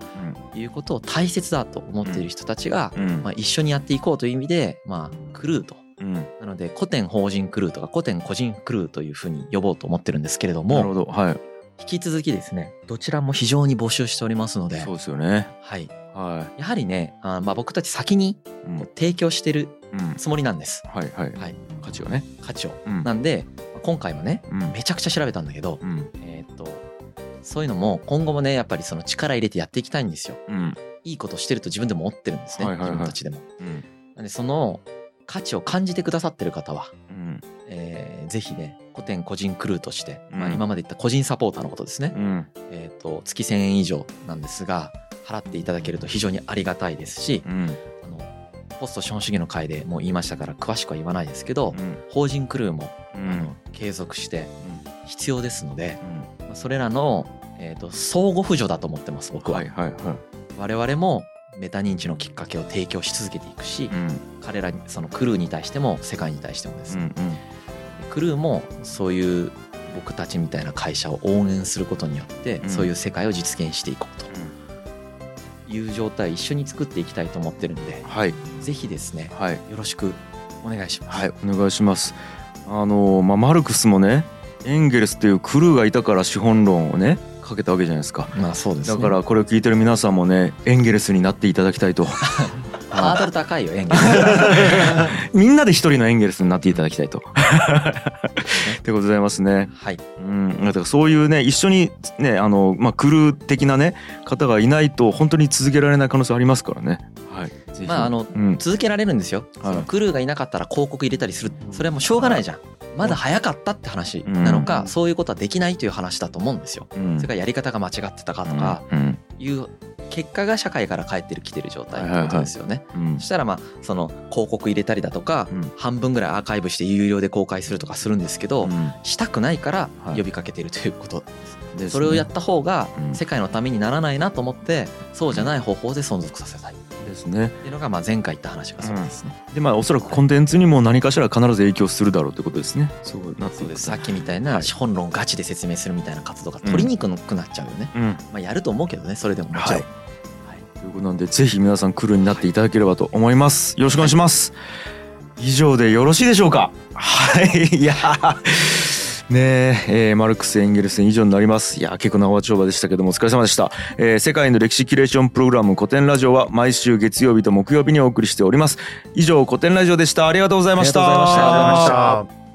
うん。いうことを大切だと思っている人たちが、うん。まあ、一緒にやっていこうという意味で、まあ、クルーと。うん。なので古典法人クルーとか古典個人クルーというふうに呼ぼうと思ってるんですけれどなるほもど。はい。引き続きですねどちらも非常に募集しておりますのでそうですよね。はい、はやはりねあまあ僕たち先にいうん。提供してるうん。つもりなんです。はいはい。はい。価値をね。価値を。うん。なんで今回もねうん。めちゃくちゃ調べたんだけどうん。えーっとそういうのも今後もねやっぱりその力入れてやっていきたいんですよ。うん。いいことしてると自分でも思ってるんですね、はいはいはい。自分たちでも。うん。なんでその価値を感じてくださってる方は、うん。えーぜひね古典個人クルーとして、まあ、うん今まで言った個人サポーターのことですね、うん。えーっと月1000円以上なんですが払っていただけると非常にありがたいですしポスト資本主義の会でもう言いましたから詳しくは言わないですけど、うん。法人クルーも、うん。継続して必要ですので、うん。まあそれらの、えー、と相互扶助だと思ってます僕は、はいはいはい。我々もメタ認知のきっかけを提供し続けていくし、うん。彼らにそのクルーに対しても世界に対してもです。ね、うん。クルーもそういう僕たちみたいな会社を応援することによって、うん。そういう世界を実現していこうという状態を一緒に作っていきたいと思ってるんではい。ぜひですねはい。よろしくお願いします。はいお願いします。あのまあマルクスもねエンゲルスっていうクルーがいたから資本論をねかけたわけじゃないですか。まあそうです、ね、だからこれを聞いてる皆さんもねエンゲルスになっていただきたいと ハードル高いよ演技 みんなで一人のエンゲルスになっていただきたいと。でございますね。はい。うん。だからそういうね一緒にねあのまあクルー的なね方がいないと本当に続けられない可能性ありますからね。はい。まああのうん。続けられるんですよ、はい。そのクルーがいなかったら広告入れたりする。それはもうしょうがないじゃん。まだ早かったって話なのか、うんそういうことはできないという話だと思うんですよ。うん。それからやり方が間違ってたかとかうん。いう結果が社会から返ってるきてる状態ってことですよね、うん。そしたらまあその広告入れたりだとか、うん。半分ぐらいアーカイブして有料で公開するとかするんですけど、うん。したくないからはい。呼びかけているということ、ですね。それをやった方がうん世界のためにならないなと思ってそうじゃない方法で存続させたいですね。っていうのがまあ前回言った話がそうですね。でまあおそらくコンテンツにも何かしら必ず影響するだろうということですね。そうなってですさっきみたいな資本論ガチで説明するみたいな活動が取りにくくなっちゃうよね。うん。まあやると思うけどねそれでももちろん。はい。ということなんでぜひ皆さん来るになっていただければと思います。よろしくお願いします。以上でよろしいでしょうか。はい。いやーねええーマルクス・エンゲルス以上になります。いや結構長丁場でしたけどもお疲れ様でした、えー世界の歴史キュレーションプログラム古典ラジオは毎週月曜日と木曜日にお送りしております。以上古典ラジオでした。ありがとうございました。ありがとうございました。